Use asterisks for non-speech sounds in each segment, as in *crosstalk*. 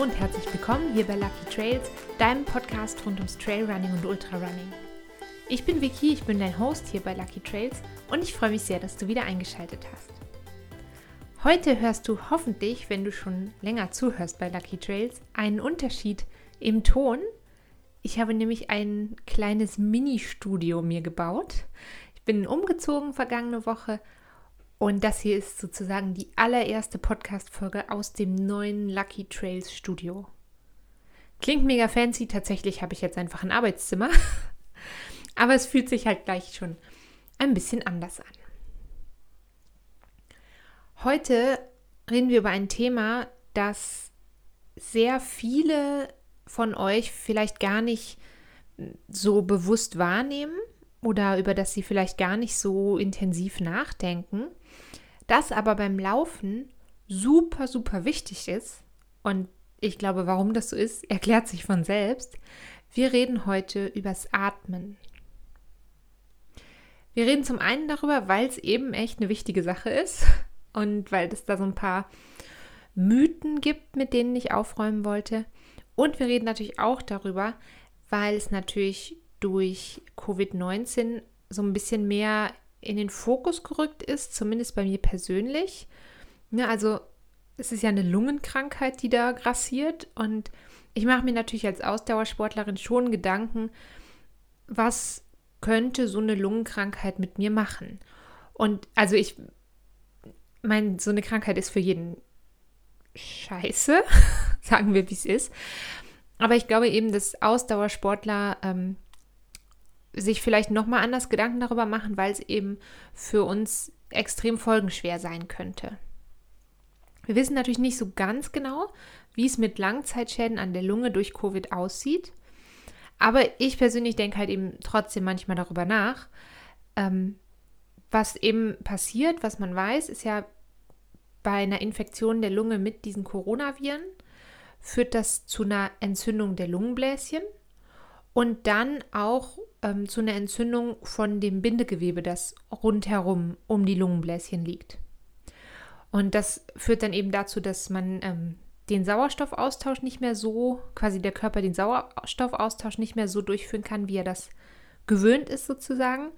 Hallo und herzlich willkommen hier bei Lucky Trails, deinem Podcast rund ums Trailrunning und Ultrarunning. Ich bin Vicky, ich bin dein Host hier bei Lucky Trails und ich freue mich sehr, dass du wieder eingeschaltet hast. Heute hörst du hoffentlich, wenn du schon länger zuhörst bei Lucky Trails, einen Unterschied im Ton. Ich habe nämlich ein kleines Mini-Studio mir gebaut. Ich bin umgezogen vergangene Woche und das hier ist sozusagen die allererste Podcast-Folge aus dem neuen Lucky Trails Studio. Klingt mega fancy, tatsächlich habe ich jetzt einfach ein Arbeitszimmer. *laughs* Aber es fühlt sich halt gleich schon ein bisschen anders an. Heute reden wir über ein Thema, das sehr viele von euch vielleicht gar nicht so bewusst wahrnehmen oder über das sie vielleicht gar nicht so intensiv nachdenken das aber beim Laufen super, super wichtig ist. Und ich glaube, warum das so ist, erklärt sich von selbst. Wir reden heute übers Atmen. Wir reden zum einen darüber, weil es eben echt eine wichtige Sache ist *laughs* und weil es da so ein paar Mythen gibt, mit denen ich aufräumen wollte. Und wir reden natürlich auch darüber, weil es natürlich durch Covid-19 so ein bisschen mehr in den Fokus gerückt ist, zumindest bei mir persönlich. Ja, also es ist ja eine Lungenkrankheit, die da grassiert und ich mache mir natürlich als Ausdauersportlerin schon Gedanken, was könnte so eine Lungenkrankheit mit mir machen? Und also ich meine, so eine Krankheit ist für jeden scheiße, *laughs* sagen wir, wie es ist. Aber ich glaube eben, dass Ausdauersportler ähm, sich vielleicht nochmal anders Gedanken darüber machen, weil es eben für uns extrem folgenschwer sein könnte. Wir wissen natürlich nicht so ganz genau, wie es mit Langzeitschäden an der Lunge durch Covid aussieht. Aber ich persönlich denke halt eben trotzdem manchmal darüber nach. Ähm, was eben passiert, was man weiß, ist ja bei einer Infektion der Lunge mit diesen Coronaviren, führt das zu einer Entzündung der Lungenbläschen und dann auch ähm, zu einer Entzündung von dem Bindegewebe, das rundherum um die Lungenbläschen liegt. Und das führt dann eben dazu, dass man ähm, den Sauerstoffaustausch nicht mehr so, quasi der Körper den Sauerstoffaustausch nicht mehr so durchführen kann, wie er das gewöhnt ist sozusagen.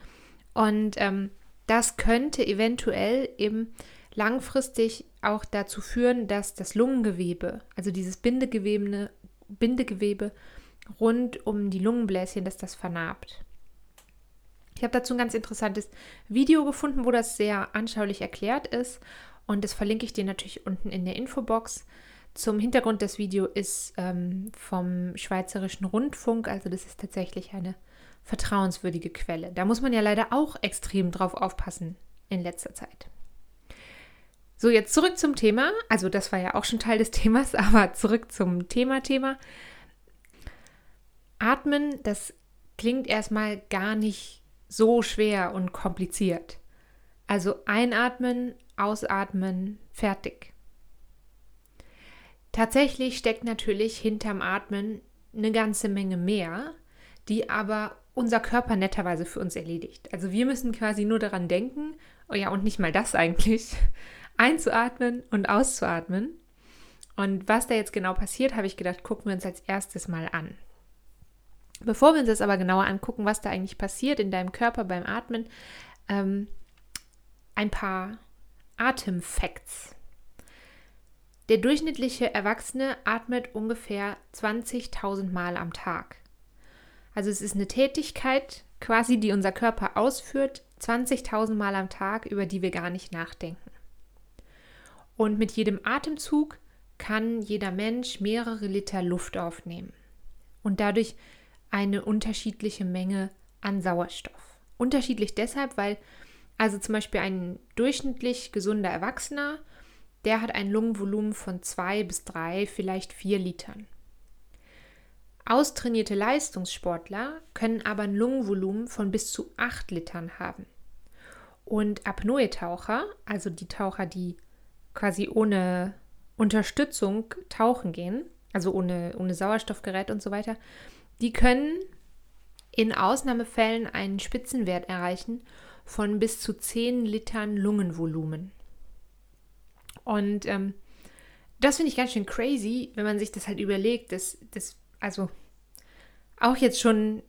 Und ähm, das könnte eventuell eben langfristig auch dazu führen, dass das Lungengewebe, also dieses Bindegewebe, Bindegewebe rund um die Lungenbläschen, dass das vernarbt. Ich habe dazu ein ganz interessantes Video gefunden, wo das sehr anschaulich erklärt ist und das verlinke ich dir natürlich unten in der Infobox. Zum Hintergrund des Videos ist ähm, vom Schweizerischen Rundfunk, also das ist tatsächlich eine vertrauenswürdige Quelle. Da muss man ja leider auch extrem drauf aufpassen in letzter Zeit. So, jetzt zurück zum Thema. Also das war ja auch schon Teil des Themas, *laughs* aber zurück zum Thema-Thema. Atmen, das klingt erstmal gar nicht so schwer und kompliziert. Also einatmen, ausatmen, fertig. Tatsächlich steckt natürlich hinterm Atmen eine ganze Menge mehr, die aber unser Körper netterweise für uns erledigt. Also wir müssen quasi nur daran denken, oh ja, und nicht mal das eigentlich, *laughs* einzuatmen und auszuatmen. Und was da jetzt genau passiert, habe ich gedacht, gucken wir uns als erstes mal an. Bevor wir uns das aber genauer angucken, was da eigentlich passiert in deinem Körper beim Atmen, ähm, ein paar Atemfacts. Der durchschnittliche Erwachsene atmet ungefähr 20.000 Mal am Tag. Also es ist eine Tätigkeit quasi, die unser Körper ausführt, 20.000 Mal am Tag, über die wir gar nicht nachdenken. Und mit jedem Atemzug kann jeder Mensch mehrere Liter Luft aufnehmen. Und dadurch eine unterschiedliche Menge an Sauerstoff. Unterschiedlich deshalb, weil also zum Beispiel ein durchschnittlich gesunder Erwachsener, der hat ein Lungenvolumen von zwei bis drei, vielleicht vier Litern. Austrainierte Leistungssportler können aber ein Lungenvolumen von bis zu acht Litern haben. Und Apnoe-Taucher, also die Taucher, die quasi ohne Unterstützung tauchen gehen, also ohne, ohne Sauerstoffgerät und so weiter, die können in Ausnahmefällen einen Spitzenwert erreichen von bis zu 10 Litern Lungenvolumen. Und ähm, das finde ich ganz schön crazy, wenn man sich das halt überlegt, dass das, also auch jetzt schon,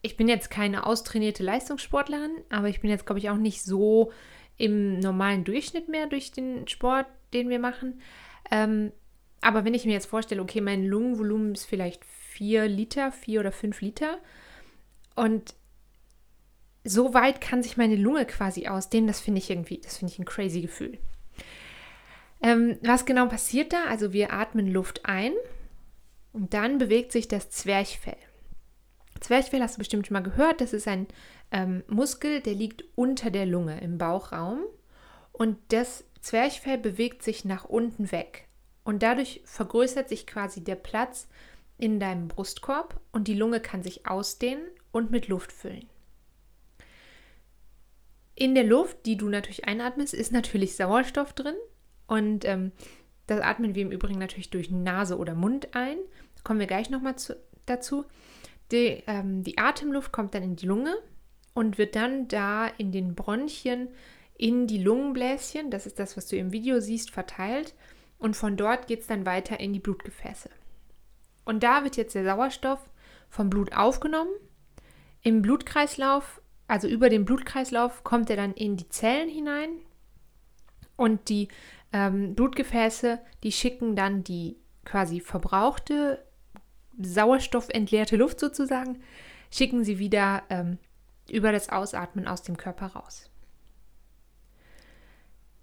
ich bin jetzt keine austrainierte Leistungssportlerin, aber ich bin jetzt, glaube ich, auch nicht so im normalen Durchschnitt mehr durch den Sport, den wir machen. Ähm, aber wenn ich mir jetzt vorstelle, okay, mein Lungenvolumen ist vielleicht 4 Liter, 4 oder 5 Liter und so weit kann sich meine Lunge quasi ausdehnen, das finde ich irgendwie, das finde ich ein crazy Gefühl. Ähm, was genau passiert da? Also wir atmen Luft ein und dann bewegt sich das Zwerchfell. Zwerchfell hast du bestimmt schon mal gehört, das ist ein ähm, Muskel, der liegt unter der Lunge im Bauchraum und das Zwerchfell bewegt sich nach unten weg und dadurch vergrößert sich quasi der Platz in deinem Brustkorb und die Lunge kann sich ausdehnen und mit Luft füllen. In der Luft, die du natürlich einatmest, ist natürlich Sauerstoff drin und ähm, das atmen wir im Übrigen natürlich durch Nase oder Mund ein. Kommen wir gleich nochmal dazu. Die, ähm, die Atemluft kommt dann in die Lunge und wird dann da in den Bronchien in die Lungenbläschen, das ist das, was du im Video siehst, verteilt. Und von dort geht es dann weiter in die Blutgefäße. Und da wird jetzt der Sauerstoff vom Blut aufgenommen. Im Blutkreislauf, also über den Blutkreislauf, kommt er dann in die Zellen hinein. Und die ähm, Blutgefäße, die schicken dann die quasi verbrauchte, sauerstoffentleerte Luft sozusagen, schicken sie wieder ähm, über das Ausatmen aus dem Körper raus.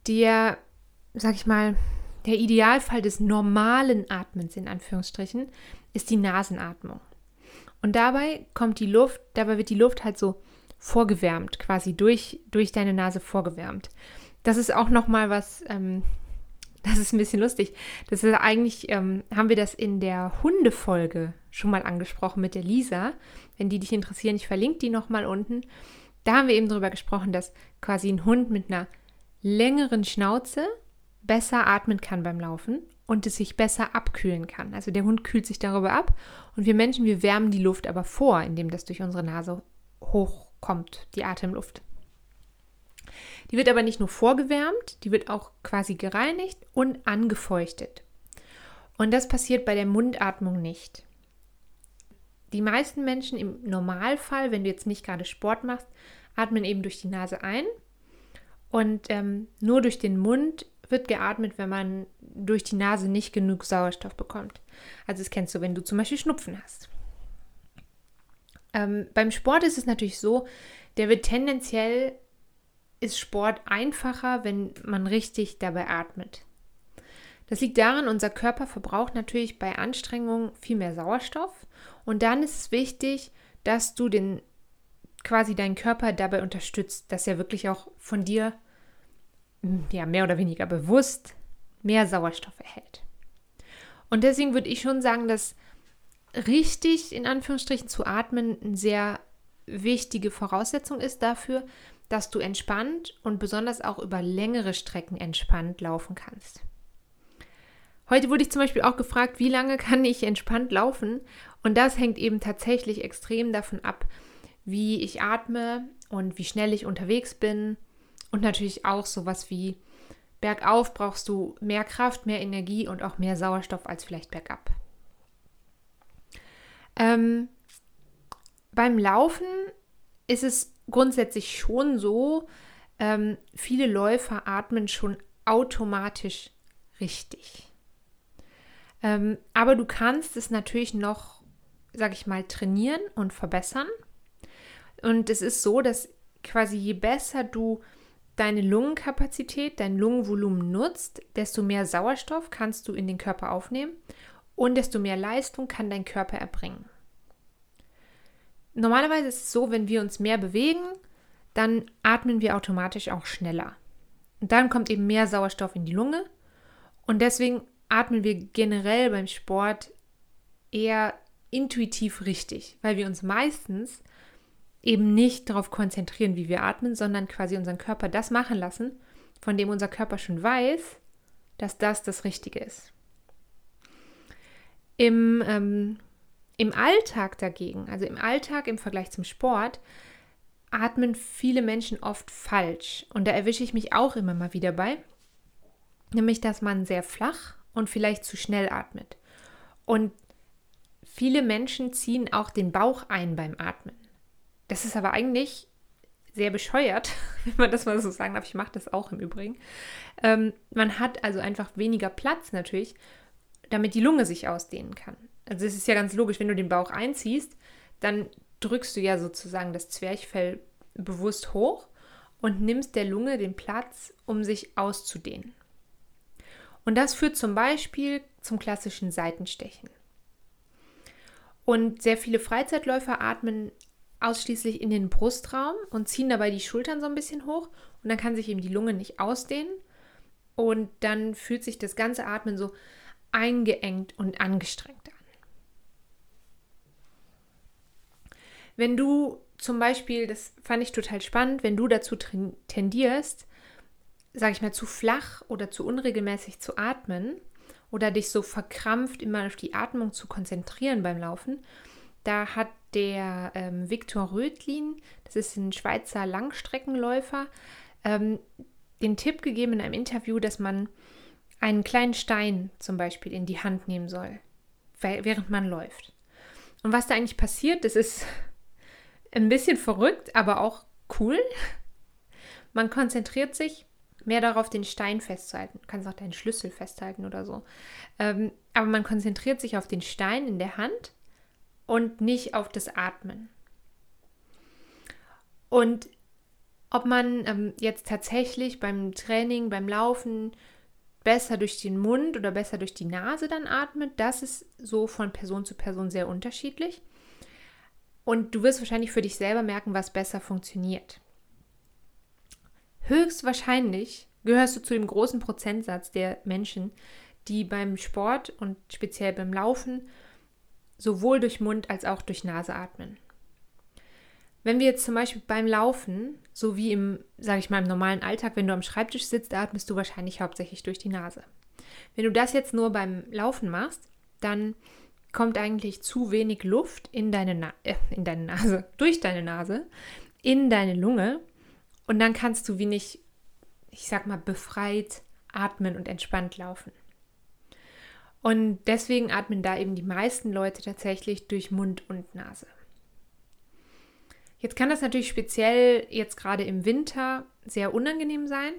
Der, sag ich mal, der Idealfall des normalen Atmens in Anführungsstrichen ist die Nasenatmung. Und dabei kommt die Luft, dabei wird die Luft halt so vorgewärmt, quasi durch, durch deine Nase vorgewärmt. Das ist auch nochmal was, ähm, *laughs* das ist ein bisschen lustig. Das ist eigentlich, ähm, haben wir das in der Hundefolge schon mal angesprochen mit der Lisa. Wenn die dich interessieren, ich verlinke die nochmal unten. Da haben wir eben darüber gesprochen, dass quasi ein Hund mit einer längeren Schnauze besser atmen kann beim Laufen und es sich besser abkühlen kann. Also der Hund kühlt sich darüber ab und wir Menschen, wir wärmen die Luft aber vor, indem das durch unsere Nase hochkommt, die Atemluft. Die wird aber nicht nur vorgewärmt, die wird auch quasi gereinigt und angefeuchtet. Und das passiert bei der Mundatmung nicht. Die meisten Menschen im Normalfall, wenn du jetzt nicht gerade Sport machst, atmen eben durch die Nase ein und ähm, nur durch den Mund wird geatmet, wenn man durch die Nase nicht genug Sauerstoff bekommt. Also das kennst du, wenn du zum Beispiel Schnupfen hast. Ähm, beim Sport ist es natürlich so, der wird tendenziell ist Sport einfacher, wenn man richtig dabei atmet. Das liegt daran, unser Körper verbraucht natürlich bei Anstrengung viel mehr Sauerstoff und dann ist es wichtig, dass du den quasi deinen Körper dabei unterstützt, dass er wirklich auch von dir ja mehr oder weniger bewusst mehr Sauerstoff erhält. Und deswegen würde ich schon sagen, dass richtig in Anführungsstrichen zu atmen eine sehr wichtige Voraussetzung ist dafür, dass du entspannt und besonders auch über längere Strecken entspannt laufen kannst. Heute wurde ich zum Beispiel auch gefragt, wie lange kann ich entspannt laufen? Und das hängt eben tatsächlich extrem davon ab, wie ich atme und wie schnell ich unterwegs bin. Und natürlich auch sowas wie bergauf brauchst du mehr Kraft, mehr Energie und auch mehr Sauerstoff als vielleicht bergab. Ähm, beim Laufen ist es grundsätzlich schon so, ähm, viele Läufer atmen schon automatisch richtig. Ähm, aber du kannst es natürlich noch, sag ich mal, trainieren und verbessern. Und es ist so, dass quasi je besser du deine Lungenkapazität, dein Lungenvolumen nutzt, desto mehr Sauerstoff kannst du in den Körper aufnehmen und desto mehr Leistung kann dein Körper erbringen. Normalerweise ist es so, wenn wir uns mehr bewegen, dann atmen wir automatisch auch schneller. Und dann kommt eben mehr Sauerstoff in die Lunge. Und deswegen atmen wir generell beim Sport eher intuitiv richtig, weil wir uns meistens eben nicht darauf konzentrieren, wie wir atmen, sondern quasi unseren Körper das machen lassen, von dem unser Körper schon weiß, dass das das Richtige ist. Im ähm, im Alltag dagegen, also im Alltag im Vergleich zum Sport, atmen viele Menschen oft falsch. Und da erwische ich mich auch immer mal wieder bei. Nämlich, dass man sehr flach und vielleicht zu schnell atmet. Und viele Menschen ziehen auch den Bauch ein beim Atmen. Das ist aber eigentlich sehr bescheuert, *laughs* wenn man das mal so sagen darf. Ich mache das auch im Übrigen. Ähm, man hat also einfach weniger Platz natürlich, damit die Lunge sich ausdehnen kann. Also es ist ja ganz logisch, wenn du den Bauch einziehst, dann drückst du ja sozusagen das Zwerchfell bewusst hoch und nimmst der Lunge den Platz, um sich auszudehnen. Und das führt zum Beispiel zum klassischen Seitenstechen. Und sehr viele Freizeitläufer atmen ausschließlich in den Brustraum und ziehen dabei die Schultern so ein bisschen hoch und dann kann sich eben die Lunge nicht ausdehnen und dann fühlt sich das ganze Atmen so eingeengt und angestrengt an. Wenn du zum Beispiel, das fand ich total spannend, wenn du dazu tendierst, sage ich mal, zu flach oder zu unregelmäßig zu atmen oder dich so verkrampft immer auf die Atmung zu konzentrieren beim Laufen, da hat der ähm, Viktor Rötlin, das ist ein Schweizer Langstreckenläufer, ähm, den Tipp gegeben in einem Interview, dass man einen kleinen Stein zum Beispiel in die Hand nehmen soll, während man läuft. Und was da eigentlich passiert, das ist *laughs* ein bisschen verrückt, aber auch cool. Man konzentriert sich mehr darauf, den Stein festzuhalten. Du kannst auch deinen Schlüssel festhalten oder so. Ähm, aber man konzentriert sich auf den Stein in der Hand und nicht auf das Atmen. Und ob man ähm, jetzt tatsächlich beim Training, beim Laufen besser durch den Mund oder besser durch die Nase dann atmet, das ist so von Person zu Person sehr unterschiedlich. Und du wirst wahrscheinlich für dich selber merken, was besser funktioniert. Höchstwahrscheinlich gehörst du zu dem großen Prozentsatz der Menschen, die beim Sport und speziell beim Laufen sowohl durch Mund als auch durch Nase atmen. Wenn wir jetzt zum Beispiel beim Laufen, so wie im, sage ich mal, im normalen Alltag, wenn du am Schreibtisch sitzt, atmest du wahrscheinlich hauptsächlich durch die Nase. Wenn du das jetzt nur beim Laufen machst, dann kommt eigentlich zu wenig Luft in deine, Na äh, in deine Nase, *laughs* durch deine Nase, in deine Lunge und dann kannst du wenig, ich sag mal, befreit atmen und entspannt laufen. Und deswegen atmen da eben die meisten Leute tatsächlich durch Mund und Nase. Jetzt kann das natürlich speziell jetzt gerade im Winter sehr unangenehm sein,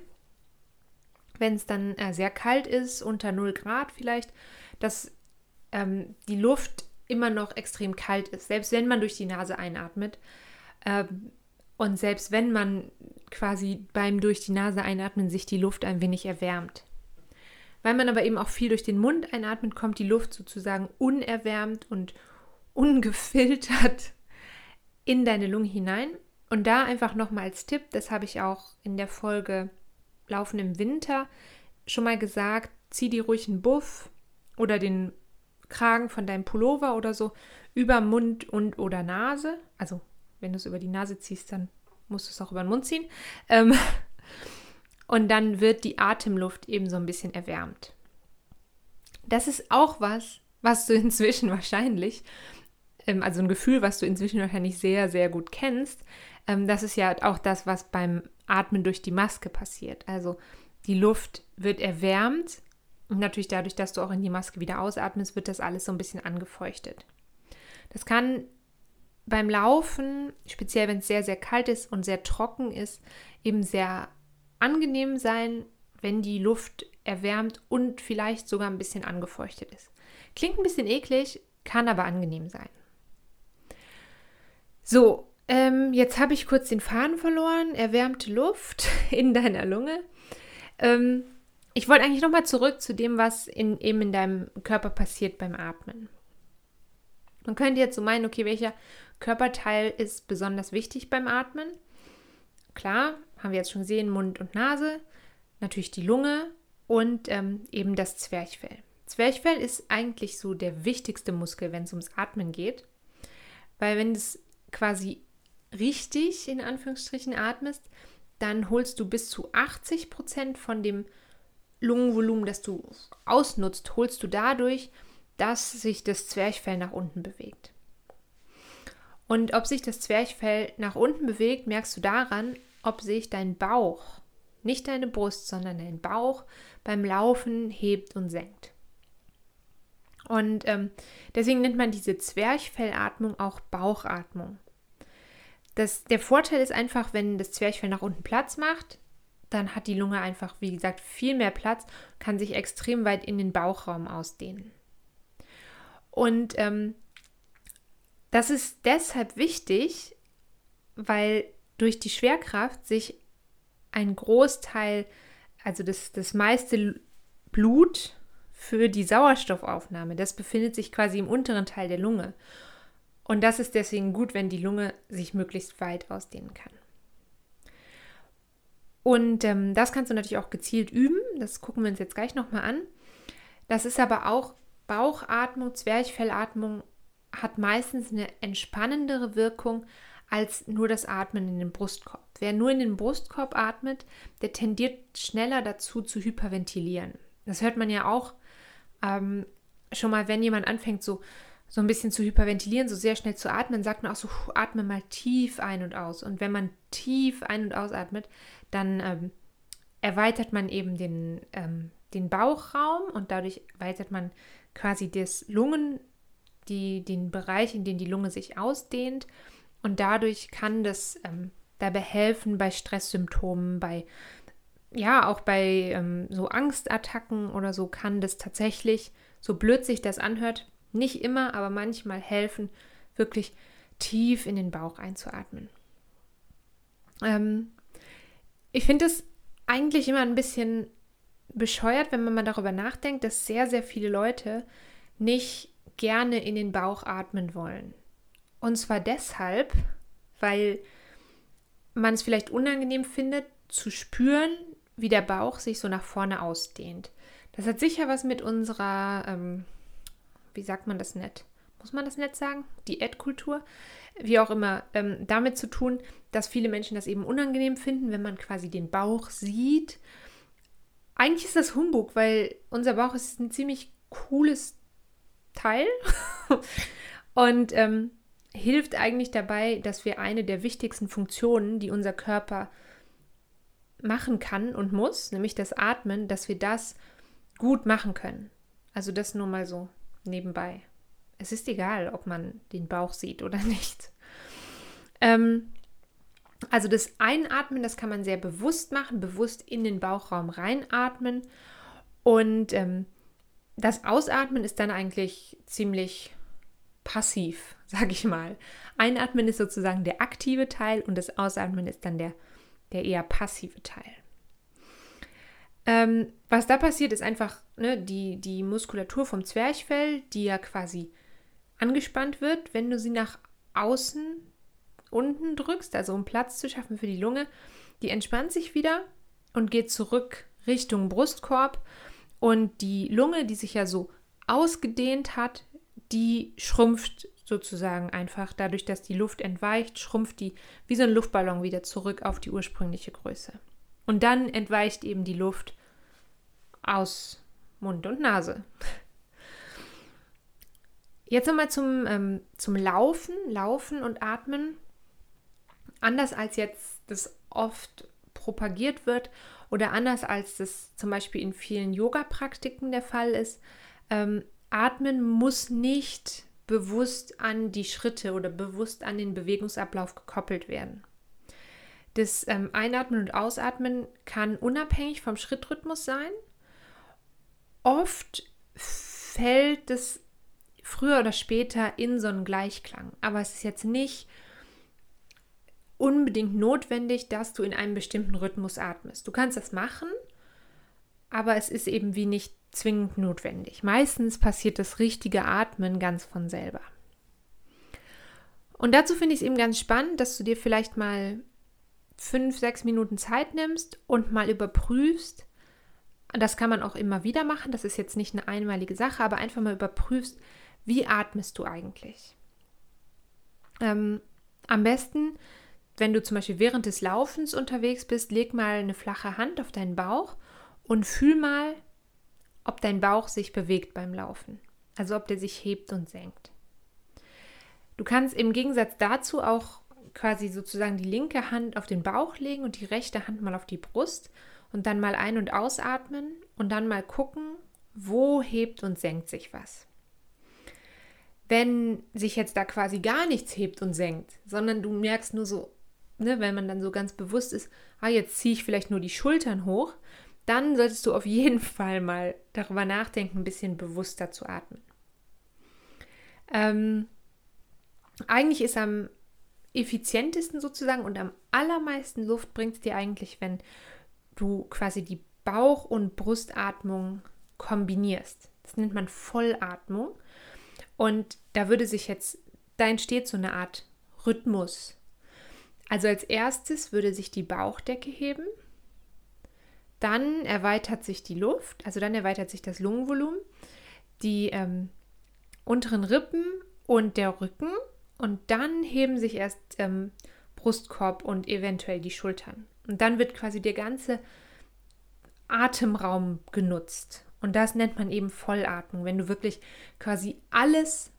wenn es dann äh, sehr kalt ist, unter 0 Grad vielleicht, dass ähm, die Luft immer noch extrem kalt ist, selbst wenn man durch die Nase einatmet. Ähm, und selbst wenn man quasi beim durch die Nase einatmen sich die Luft ein wenig erwärmt. Weil man aber eben auch viel durch den Mund einatmet, kommt die Luft sozusagen unerwärmt und ungefiltert in deine Lunge hinein. Und da einfach nochmal als Tipp, das habe ich auch in der Folge Laufen im Winter schon mal gesagt, zieh dir ruhig einen Buff oder den Kragen von deinem Pullover oder so über Mund und oder Nase. Also wenn du es über die Nase ziehst, dann musst du es auch über den Mund ziehen. Ähm, und dann wird die Atemluft eben so ein bisschen erwärmt. Das ist auch was, was du *laughs* inzwischen wahrscheinlich, ähm, also ein Gefühl, was du inzwischen wahrscheinlich sehr, sehr gut kennst. Ähm, das ist ja auch das, was beim Atmen durch die Maske passiert. Also die Luft wird erwärmt und natürlich dadurch, dass du auch in die Maske wieder ausatmest, wird das alles so ein bisschen angefeuchtet. Das kann beim Laufen, speziell wenn es sehr, sehr kalt ist und sehr trocken ist, eben sehr angenehm sein, wenn die Luft erwärmt und vielleicht sogar ein bisschen angefeuchtet ist. Klingt ein bisschen eklig, kann aber angenehm sein. So, ähm, jetzt habe ich kurz den Faden verloren. Erwärmte Luft *laughs* in deiner Lunge. Ähm, ich wollte eigentlich nochmal zurück zu dem, was in, eben in deinem Körper passiert beim Atmen. Man könnte jetzt so meinen, okay, welcher Körperteil ist besonders wichtig beim Atmen? Klar, haben wir jetzt schon gesehen, Mund und Nase, natürlich die Lunge und ähm, eben das Zwerchfell. Zwerchfell ist eigentlich so der wichtigste Muskel, wenn es ums Atmen geht, weil wenn es quasi richtig in Anführungsstrichen atmest, dann holst du bis zu 80 Prozent von dem Lungenvolumen, das du ausnutzt, holst du dadurch, dass sich das Zwerchfell nach unten bewegt. Und ob sich das Zwerchfell nach unten bewegt, merkst du daran, ob sich dein Bauch, nicht deine Brust, sondern dein Bauch beim Laufen hebt und senkt. Und ähm, deswegen nennt man diese Zwerchfellatmung auch Bauchatmung. Das, der Vorteil ist einfach, wenn das Zwerchfell nach unten Platz macht, dann hat die Lunge einfach, wie gesagt, viel mehr Platz, kann sich extrem weit in den Bauchraum ausdehnen. Und ähm, das ist deshalb wichtig, weil durch die Schwerkraft sich ein Großteil, also das, das meiste Blut für die Sauerstoffaufnahme, das befindet sich quasi im unteren Teil der Lunge. Und das ist deswegen gut, wenn die Lunge sich möglichst weit ausdehnen kann. Und ähm, das kannst du natürlich auch gezielt üben. Das gucken wir uns jetzt gleich nochmal an. Das ist aber auch Bauchatmung, Zwerchfellatmung hat meistens eine entspannendere Wirkung als nur das Atmen in den Brustkorb. Wer nur in den Brustkorb atmet, der tendiert schneller dazu zu hyperventilieren. Das hört man ja auch ähm, schon mal, wenn jemand anfängt, so, so ein bisschen zu hyperventilieren, so sehr schnell zu atmen, sagt man auch so, atme mal tief ein und aus. Und wenn man tief ein- und ausatmet, dann ähm, erweitert man eben den, ähm, den Bauchraum und dadurch erweitert man quasi das Lungen, die, den Bereich, in dem die Lunge sich ausdehnt. Und dadurch kann das ähm, dabei helfen bei Stresssymptomen, bei ja, auch bei ähm, so Angstattacken oder so kann das tatsächlich, so blöd sich das anhört, nicht immer, aber manchmal helfen, wirklich tief in den Bauch einzuatmen. Ähm, ich finde es eigentlich immer ein bisschen bescheuert, wenn man mal darüber nachdenkt, dass sehr, sehr viele Leute nicht gerne in den Bauch atmen wollen. Und zwar deshalb, weil man es vielleicht unangenehm findet, zu spüren, wie der Bauch sich so nach vorne ausdehnt. Das hat sicher was mit unserer, ähm, wie sagt man das nett? Muss man das nett sagen? Diätkultur? Wie auch immer, ähm, damit zu tun, dass viele Menschen das eben unangenehm finden, wenn man quasi den Bauch sieht. Eigentlich ist das Humbug, weil unser Bauch ist ein ziemlich cooles Teil *laughs* und ähm, hilft eigentlich dabei, dass wir eine der wichtigsten Funktionen, die unser Körper machen kann und muss, nämlich das Atmen, dass wir das gut machen können. Also das nur mal so nebenbei. Es ist egal, ob man den Bauch sieht oder *laughs* nicht. Ähm, also das Einatmen, das kann man sehr bewusst machen, bewusst in den Bauchraum reinatmen. Und ähm, das Ausatmen ist dann eigentlich ziemlich passiv, *laughs* sage ich mal. Einatmen ist sozusagen der aktive Teil und das Ausatmen ist dann der der eher passive Teil. Ähm, was da passiert, ist einfach ne, die, die Muskulatur vom Zwerchfell, die ja quasi angespannt wird, wenn du sie nach außen unten drückst, also um Platz zu schaffen für die Lunge, die entspannt sich wieder und geht zurück Richtung Brustkorb. Und die Lunge, die sich ja so ausgedehnt hat, die schrumpft sozusagen einfach. Dadurch, dass die Luft entweicht, schrumpft die wie so ein Luftballon wieder zurück auf die ursprüngliche Größe. Und dann entweicht eben die Luft aus Mund und Nase. Jetzt nochmal zum, ähm, zum Laufen, Laufen und Atmen. Anders als jetzt das oft propagiert wird oder anders als das zum Beispiel in vielen Yoga-Praktiken der Fall ist, ähm, Atmen muss nicht bewusst an die Schritte oder bewusst an den Bewegungsablauf gekoppelt werden. Das ähm, Einatmen und Ausatmen kann unabhängig vom Schrittrhythmus sein. Oft fällt es früher oder später in so einen Gleichklang, aber es ist jetzt nicht unbedingt notwendig, dass du in einem bestimmten Rhythmus atmest. Du kannst das machen, aber es ist eben wie nicht zwingend notwendig. Meistens passiert das richtige Atmen ganz von selber. Und dazu finde ich es eben ganz spannend, dass du dir vielleicht mal fünf, sechs Minuten Zeit nimmst und mal überprüfst, das kann man auch immer wieder machen, das ist jetzt nicht eine einmalige Sache, aber einfach mal überprüfst, wie atmest du eigentlich. Ähm, am besten, wenn du zum Beispiel während des Laufens unterwegs bist, leg mal eine flache Hand auf deinen Bauch und fühl mal, ob dein Bauch sich bewegt beim Laufen. Also ob der sich hebt und senkt. Du kannst im Gegensatz dazu auch quasi sozusagen die linke Hand auf den Bauch legen und die rechte Hand mal auf die Brust und dann mal ein- und ausatmen und dann mal gucken, wo hebt und senkt sich was. wenn sich jetzt da quasi gar nichts hebt und senkt, sondern du merkst nur so, ne, wenn man dann so ganz bewusst ist, ah, jetzt ziehe ich vielleicht nur die Schultern hoch, dann solltest du auf jeden *laughs* Fall mal darüber nachdenken, ein bisschen bewusster zu atmen. Ähm, eigentlich ist am effizientesten sozusagen und am allermeisten Luft bringt es dir eigentlich, wenn du quasi die Bauch- und Brustatmung kombinierst. Das nennt man Vollatmung. Und da würde sich jetzt, da entsteht so eine Art Rhythmus. Also als erstes würde sich die Bauchdecke heben, dann erweitert sich die Luft, also dann erweitert sich das Lungenvolumen, die ähm, unteren Rippen und der Rücken und dann heben sich erst ähm, Brustkorb und eventuell die Schultern. Und dann wird quasi der ganze Atemraum genutzt. Und das nennt man eben Vollatmung, wenn du wirklich quasi alles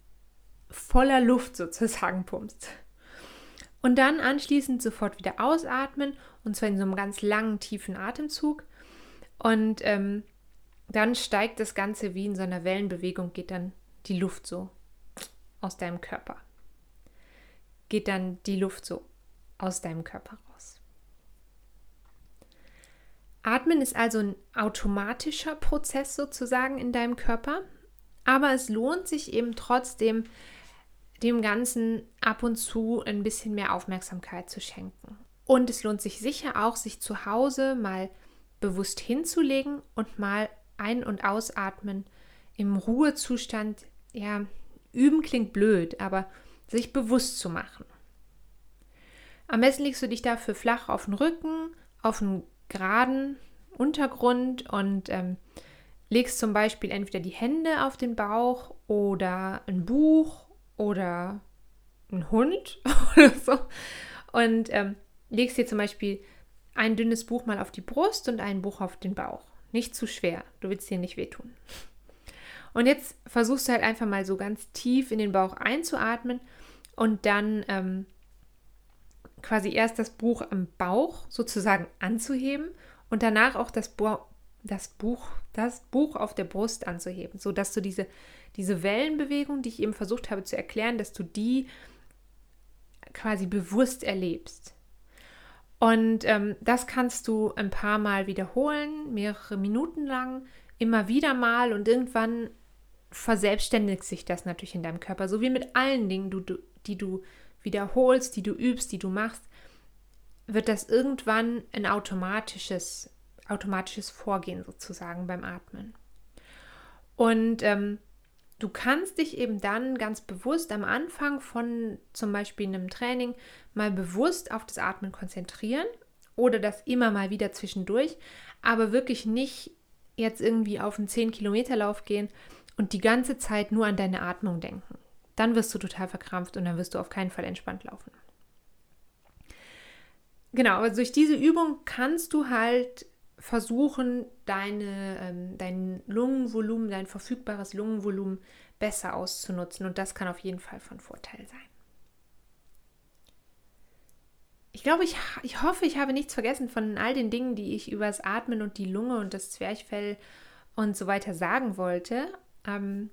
voller Luft sozusagen pumpst. Und dann anschließend sofort wieder ausatmen und zwar in so einem ganz langen, tiefen Atemzug. Und ähm, dann steigt das Ganze wie in so einer Wellenbewegung, geht dann die Luft so aus deinem Körper. Geht dann die Luft so aus deinem Körper raus. Atmen ist also ein automatischer Prozess sozusagen in deinem Körper, aber es lohnt sich eben trotzdem, dem Ganzen ab und zu ein bisschen mehr Aufmerksamkeit zu schenken. Und es lohnt sich sicher auch, sich zu Hause mal bewusst hinzulegen und mal ein- und ausatmen im Ruhezustand. Ja, üben klingt blöd, aber sich bewusst zu machen. Am besten legst du dich dafür flach auf den Rücken, auf einen geraden Untergrund und ähm, legst zum Beispiel entweder die Hände auf den Bauch oder ein Buch oder ein Hund *laughs* oder so und ähm, legst dir zum Beispiel ein dünnes Buch mal auf die Brust und ein Buch auf den Bauch. Nicht zu schwer, du willst dir nicht wehtun. Und jetzt versuchst du halt einfach mal so ganz tief in den Bauch einzuatmen und dann ähm, quasi erst das Buch am Bauch sozusagen anzuheben und danach auch das, Bo das, Buch, das Buch auf der Brust anzuheben, sodass du diese, diese Wellenbewegung, die ich eben versucht habe zu erklären, dass du die quasi bewusst erlebst. Und ähm, das kannst du ein paar Mal wiederholen, mehrere Minuten lang, immer wieder mal und irgendwann verselbstständigt sich das natürlich in deinem Körper, so wie mit allen Dingen, du, du, die du wiederholst, die du übst, die du machst, wird das irgendwann ein automatisches, automatisches Vorgehen sozusagen beim Atmen. Und ähm, du kannst dich eben dann ganz bewusst am Anfang von zum Beispiel einem Training mal bewusst auf das Atmen konzentrieren oder das immer mal wieder zwischendurch, aber wirklich nicht jetzt irgendwie auf einen 10-Kilometer-Lauf gehen und die ganze Zeit nur an deine Atmung denken dann wirst du total verkrampft und dann wirst du auf keinen Fall entspannt laufen. Genau, aber durch diese Übung kannst du halt versuchen, deine, ähm, dein Lungenvolumen, dein verfügbares Lungenvolumen besser auszunutzen und das kann auf jeden Fall von Vorteil sein. Ich glaube, ich, ich hoffe, ich habe nichts vergessen von all den Dingen, die ich über das Atmen und die Lunge und das Zwerchfell und so weiter sagen wollte. Ähm,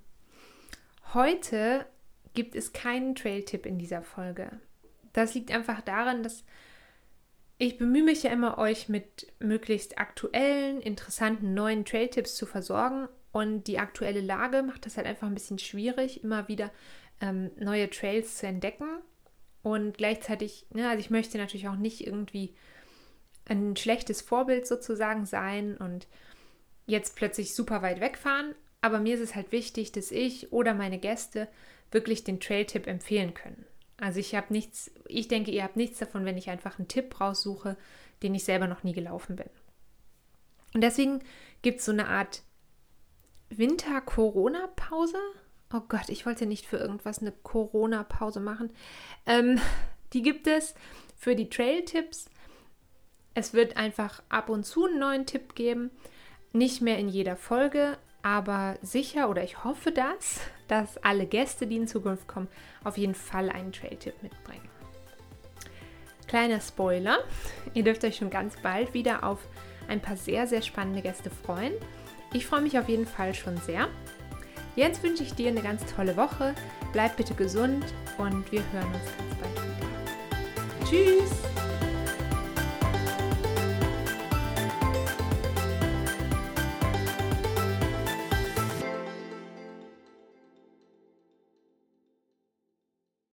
heute gibt es keinen Trail-Tipp in dieser Folge. Das liegt einfach daran, dass ich bemühe mich ja immer, euch mit möglichst aktuellen, interessanten neuen Trail-Tipps zu versorgen. Und die aktuelle Lage macht das halt einfach ein bisschen schwierig, immer wieder ähm, neue Trails zu entdecken. Und gleichzeitig, ne, also ich möchte natürlich auch nicht irgendwie ein schlechtes Vorbild sozusagen sein und jetzt plötzlich super weit wegfahren. Aber mir ist es halt wichtig, dass ich oder meine Gäste wirklich den Trail-Tipp empfehlen können. Also ich habe nichts, ich denke, ihr habt nichts davon, wenn ich einfach einen Tipp raussuche, den ich selber noch nie gelaufen bin. Und deswegen gibt es so eine Art Winter-Corona-Pause. Oh Gott, ich wollte nicht für irgendwas eine Corona-Pause machen. Ähm, *laughs* die gibt es für die Trail-Tipps. Es wird einfach ab und zu einen neuen Tipp geben. Nicht mehr in jeder Folge, aber sicher oder ich hoffe das, dass alle Gäste, die in Zukunft kommen, auf jeden Fall einen Trail-Tipp mitbringen. Kleiner Spoiler, ihr dürft euch schon ganz bald wieder auf ein paar sehr, sehr spannende Gäste freuen. Ich freue mich auf jeden Fall schon sehr. Jetzt wünsche ich dir eine ganz tolle Woche. Bleib bitte gesund und wir hören uns ganz bald wieder. Tschüss!